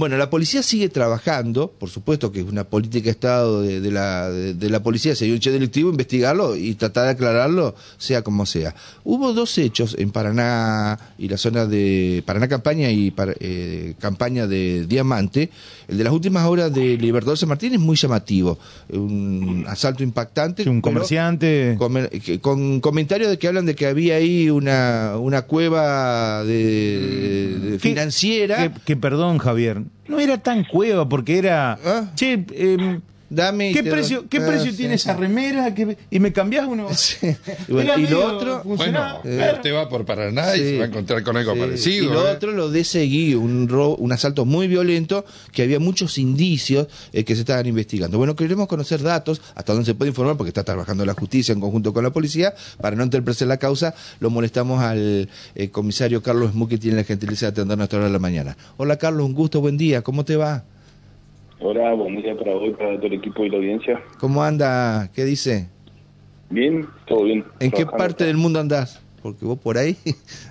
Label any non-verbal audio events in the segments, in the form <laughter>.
Bueno, la policía sigue trabajando, por supuesto que es una política de Estado de, la, de, la policía, si hay un hecho delictivo, investigarlo y tratar de aclararlo, sea como sea. Hubo dos hechos en Paraná y la zona de Paraná Campaña y eh, Campaña de Diamante. El de las últimas horas de Libertador San Martín es muy llamativo. Un asalto impactante. un comerciante. Con, comentarios de que hablan de que había ahí una, una cueva de, financiera. que, perdón, Javier, no era tan cueva porque era... ¿Ah? Che, eh, Dame ¿Qué precio, ¿qué ah, precio tiene esa remera? ¿Y me cambiás uno? <laughs> y lo otro. Bueno, eh, usted va por Paraná y se va a encontrar con algo parecido. Y lo ¿eh? otro, lo de seguir, un, un asalto muy violento, que había muchos indicios eh, que se estaban investigando. Bueno, queremos conocer datos, hasta donde se puede informar, porque está trabajando la justicia en conjunto con la policía, para no interpretar la causa, lo molestamos al comisario Carlos Smu, que tiene la gentileza de atender nuestra hora de la mañana. Hola Carlos, un gusto, buen día, ¿cómo te va? Hola, buen día para vos, para todo el equipo y la audiencia. ¿Cómo anda? ¿Qué dice? Bien, todo bien. ¿En qué parte del mundo andás? Porque vos por ahí.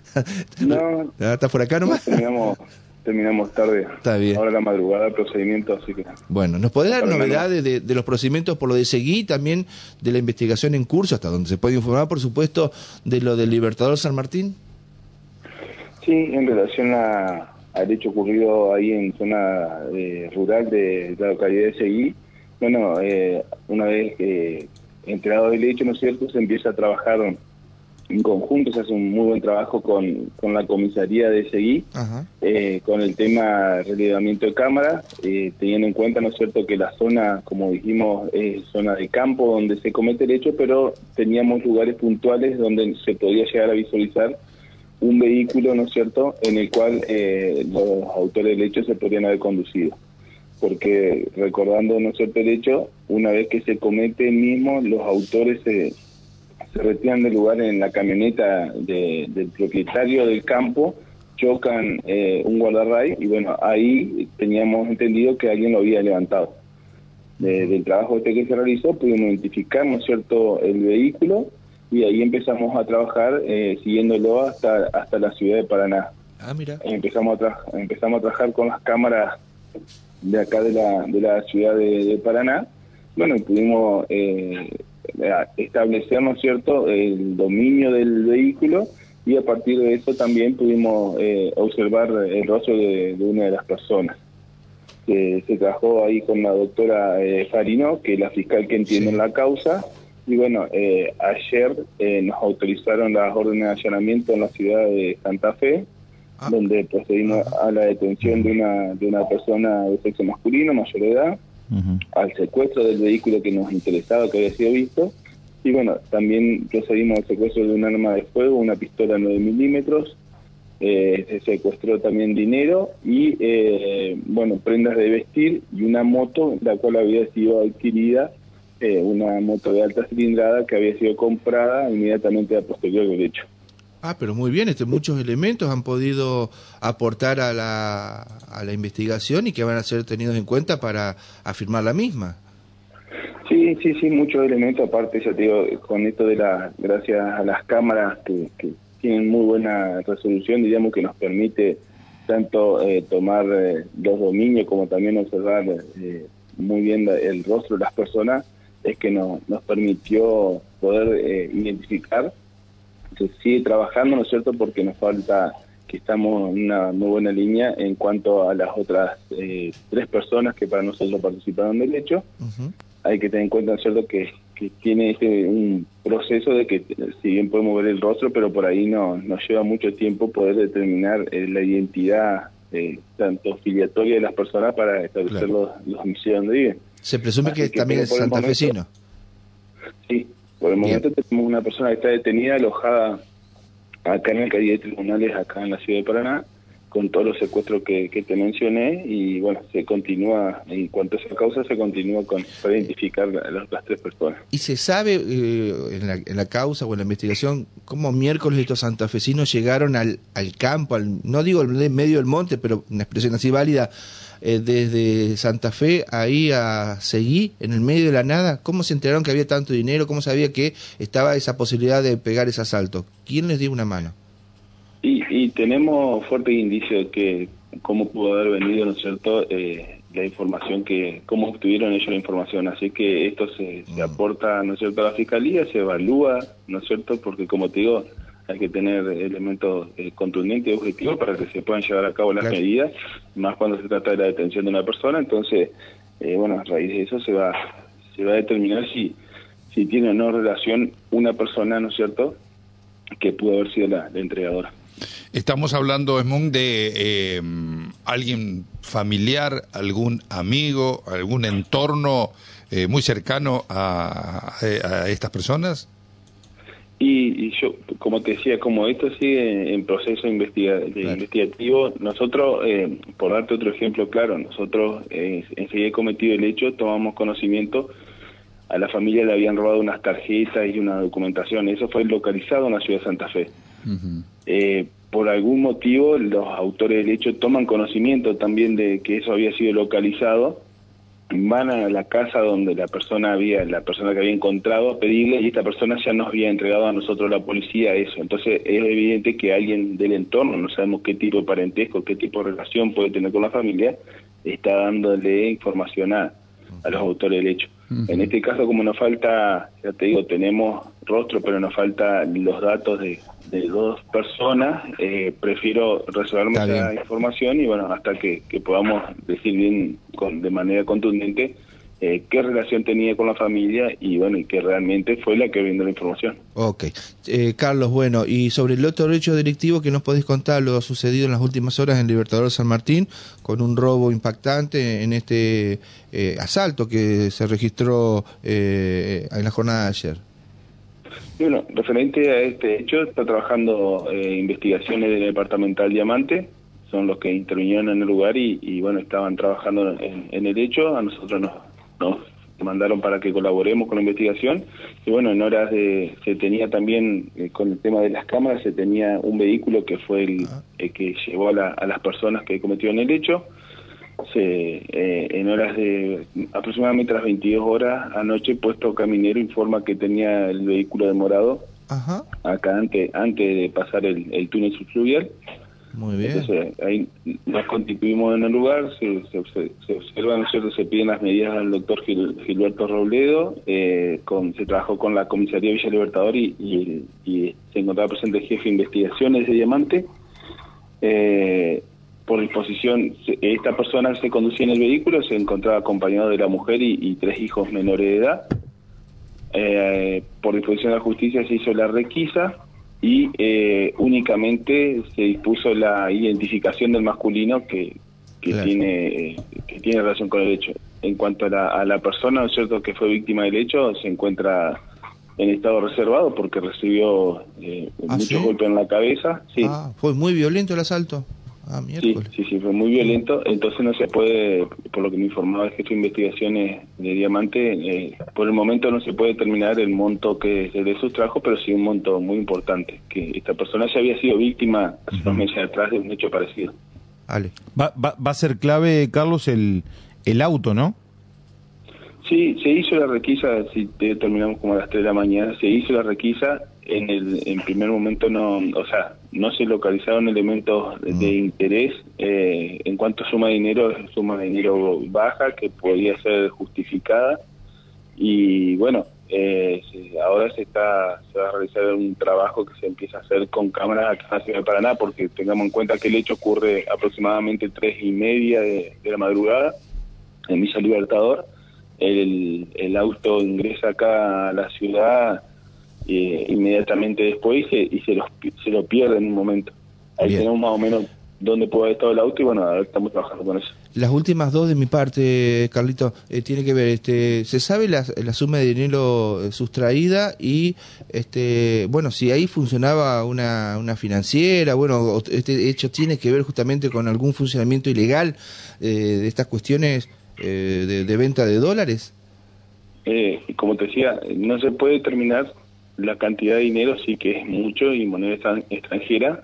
<laughs> no. <laughs> ¿Estás por acá nomás? terminamos, terminamos tarde. Está bien. Ahora la madrugada, procedimiento, así que. Bueno, ¿nos podés dar novedades de, los procedimientos por lo de seguir también de la investigación en curso, hasta donde se puede informar, por supuesto, de lo del Libertador San Martín? Sí, en relación a al hecho ocurrido ahí en zona eh, rural de, la localidad de Seguí. Bueno, eh, una vez que enterado del hecho, ¿no es cierto?, se empieza a trabajar en conjunto, se hace un muy buen trabajo con, con la comisaría de Seguí, eh, con el tema relevamiento de cámaras, teniendo en cuenta, ¿no es cierto?, que la zona, como dijimos, es zona de campo donde se comete el hecho, pero teníamos lugares puntuales donde se podía llegar a visualizar un vehículo, ¿no es cierto?, en el cual eh, los autores del hecho se podrían haber conducido. Porque recordando, ¿no es cierto?, el hecho, una vez que se comete el mismo, los autores se, se retiran del lugar en la camioneta del propietario del campo, chocan eh, un guardarray y bueno, ahí teníamos entendido que alguien lo había levantado. del trabajo este que se realizó pudimos identificar, ¿no es cierto?, el vehículo y ahí empezamos a trabajar eh, siguiéndolo hasta hasta la ciudad de Paraná. Ah, mira. Empezamos a empezamos a trabajar con las cámaras de acá de la de la ciudad de, Paraná. Bueno, pudimos eh, establecer, ¿no es cierto?, el dominio del vehículo y a partir de eso también pudimos eh, observar el rostro de, una de las personas. que se trabajó ahí con la doctora eh, Farino, que es la fiscal que entiende la causa, y bueno, eh, ayer eh, nos autorizaron las órdenes de allanamiento en la ciudad de Santa Fe, ah. donde procedimos a la detención de una, de una persona de sexo masculino, mayor de edad, al secuestro del vehículo que nos interesaba, que había sido visto, y bueno, también procedimos al secuestro de un arma de fuego, una pistola 9 milímetros, eh, se secuestró también dinero y, eh, bueno, prendas de vestir y una moto, la cual había sido adquirida eh, una moto de alta cilindrada que había sido comprada inmediatamente a posterior del hecho. Ah, pero muy bien, este, muchos elementos han podido aportar a la, a la investigación y que van a ser tenidos en cuenta para afirmar la misma. Sí, sí, sí, muchos elementos, aparte, ya te digo, con esto de la, gracias a las cámaras que, tienen muy buena resolución, digamos que nos permite tanto eh, tomar eh, los dominios como también observar muy bien el rostro de las personas es que nos permitió poder eh, identificar. Se sigue trabajando, ¿no es cierto?, porque nos falta que estamos en una muy buena línea en cuanto a las otras eh, tres personas que para nosotros participaron del hecho. Hay que tener en cuenta, ¿no es cierto?, que, que tiene este, un proceso de que si bien podemos ver el rostro, pero por ahí no nos lleva mucho tiempo poder determinar eh, la identidad tanto filiatoria de las personas para establecer los, los domicilios donde viven. Se presume que, también es santafesino. Sí, por el momento tenemos una persona que está detenida, alojada acá en el calle de tribunales, acá en la ciudad de Paraná, con todos los secuestros que, te mencioné y bueno, se continúa, en cuanto a esa causa, se continúa con, para identificar las, las tres personas. ¿Y se sabe eh, en, la, en, la, causa o en la investigación cómo miércoles estos santafesinos llegaron al, al campo, al, no digo en medio del monte, pero una expresión así válida, eh, desde Santa Fe ahí a Seguí, en el medio de la nada? ¿Cómo se enteraron que había tanto dinero? ¿Cómo sabía que estaba esa posibilidad de pegar ese asalto? ¿Quién les dio una mano? Y, tenemos fuertes indicios que cómo pudo haber venido, ¿no es cierto?, eh, la información que, cómo obtuvieron ellos la información. Así que esto se, se mm. aporta, ¿no es cierto?, a la Fiscalía, se evalúa, ¿no es cierto?, porque como te digo, hay que tener elementos eh, contundentes y objetivos para que se puedan llevar a cabo las medidas, más cuando se trata de la detención de una persona. Entonces, eh, bueno, a raíz de eso se va, se va a determinar si, si tiene o no relación una persona, ¿no es cierto?, que pudo haber sido la, entregadora. Estamos hablando, Esmond, de eh, alguien familiar, algún amigo, algún entorno muy cercano a, a estas personas. Y, yo, como te decía, como esto sigue en proceso investigativo, nosotros, eh, por darte otro ejemplo claro, nosotros eh, enseguida cometido el hecho, tomamos conocimiento, a la familia le habían robado unas tarjetas y una documentación, eso fue localizado en la ciudad de Santa Fe. Eh, por algún motivo los autores del hecho toman conocimiento también de que eso había sido localizado van a la casa donde la persona había, la persona que había encontrado a pedirle y esta persona ya nos había entregado a nosotros la policía eso. Entonces es evidente que alguien del entorno, no sabemos qué tipo de parentesco, qué tipo de relación puede tener con la familia, está dándole información a, a los autores del hecho. En este caso, como nos falta, ya te digo, tenemos rostro, pero nos falta los datos de, de dos personas, eh, prefiero reservarme esa información y bueno, hasta que, que podamos decir bien con, de manera contundente eh, qué relación tenía con la familia y bueno, y que realmente fue la que brindó la información. Ok. Eh, Carlos, bueno, y sobre el otro hecho delictivo que nos podés contar lo sucedido en las últimas horas en Libertador San Martín con un robo impactante en este eh, asalto que se registró en la jornada de ayer. Bueno, referente a este hecho, está trabajando investigaciones del departamental Diamante, son los que intervinieron en el lugar y, bueno, estaban trabajando en, en el hecho, a nosotros nos nos mandaron para que colaboremos con la investigación. Y bueno en horas de se tenía también eh, con el tema de las cámaras se tenía un vehículo que fue el, ah. que llevó a, las personas que cometieron el hecho se eh, en horas de aproximadamente las 22 horas anoche puesto caminero informa que tenía el vehículo demorado acá antes antes de pasar el, el túnel subfluvial muy bien. Entonces, ahí nos constituimos en el lugar, se, se, observan, ¿no Se piden las medidas al doctor Gilberto Robledo, eh, con, se trabajó con la comisaría Villa Libertador y, y, se encontraba presente el jefe de investigaciones de Diamante. Eh, por disposición, esta persona se conducía en el vehículo, se encontraba acompañado de la mujer y, tres hijos menores de edad. Eh, por disposición de la justicia se hizo la requisa, y eh, únicamente se dispuso la identificación del masculino que, que tiene que tiene relación con el hecho. En cuanto a la, a la persona, ¿no es cierto?, que fue víctima del hecho, se encuentra en estado reservado porque recibió eh, ¿Ah, muchos golpes en la cabeza. Sí. Ah, fue muy violento el asalto. Ah, sí, sí, sí, fue muy violento. Entonces no se puede, por lo que me informaba el jefe de investigaciones de Diamante, eh, por el momento no se puede determinar el monto que se le sustrajo, pero sí un monto muy importante, que esta persona ya había sido víctima hace unos meses atrás de un hecho parecido. Vale. Va, va, va a ser clave, Carlos, el, el auto, ¿no? Sí, se hizo la requisa, si terminamos como a las 3 de la mañana, se hizo la requisa, en el en primer momento no, o sea, no se localizaron elementos de, mm. interés eh, en cuanto a suma de dinero, suma de dinero baja que podía ser justificada y bueno, eh, ahora se está se va a realizar un trabajo que se empieza a hacer con cámaras acá en la ciudad de Paraná porque tengamos en cuenta que el hecho ocurre aproximadamente tres y media de, la madrugada en Villa Libertador el, el auto ingresa acá a la ciudad eh, inmediatamente después y, se, se lo pierde en un momento. Ahí tenemos más o menos dónde puede haber estado el auto y bueno, ahora estamos trabajando con eso. Las últimas dos de mi parte, Carlito, eh, tiene que ver, este, ¿se sabe la, la suma de dinero eh, sustraída y, este, bueno, si ahí funcionaba una, una financiera, bueno, este hecho tiene que ver justamente con algún funcionamiento ilegal eh, de estas cuestiones de, de, venta de dólares? como te decía, no se puede determinar la cantidad de dinero sí que es mucho y moneda extranjera,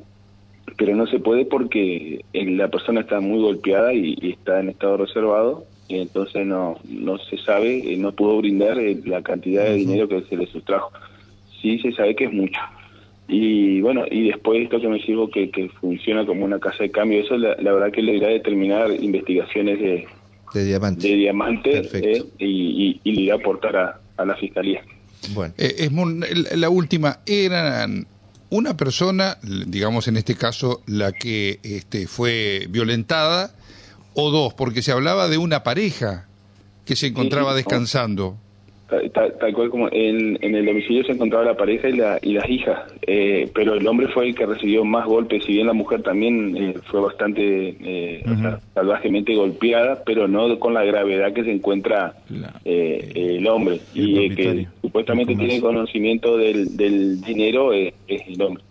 pero no se puede porque la persona está muy golpeada y, está en estado reservado y entonces no no se sabe, eh, no pudo brindar eh, la cantidad de dinero que se le sustrajo. Sí se sabe que es mucho. y bueno, y después esto que me sirvo que, que funciona como una casa de cambio, eso la, verdad que le irá a determinar investigaciones de, de diamante, de diamante eh, y, y, le irá a aportar a, a la fiscalía. Bueno. Eh, es la última, eran una persona, digamos en este caso la que este, fue violentada, o dos, porque se hablaba de una pareja que se encontraba descansando. Tal, cual como en, en, el domicilio se encontraba la pareja y, la, y las hijas, eh, pero el hombre fue el que recibió más golpes, si bien la mujer también eh, fue bastante eh, salvajemente golpeada, pero no con la gravedad que se encuentra el hombre, y que supuestamente tiene conocimiento del, del dinero es el hombre.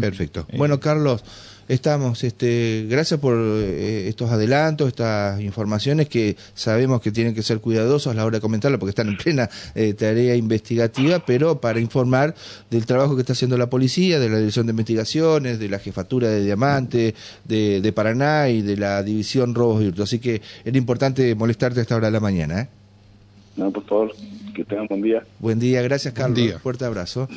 Perfecto. Bueno, Carlos estamos. Este, gracias por eh, estos adelantos, estas informaciones que sabemos que tienen que ser cuidadosos a la hora de comentarlo porque están en plena eh, tarea investigativa, pero para informar del trabajo que está haciendo la policía, de la Dirección de Investigaciones, de la Jefatura de Diamante, de, de Paraná y de la División Robos Hurtos. Así que era importante molestarte a esta hora de la mañana. ¿eh? No, por favor, que tengan buen día. Buen día, gracias Carlos. Fuerte abrazo.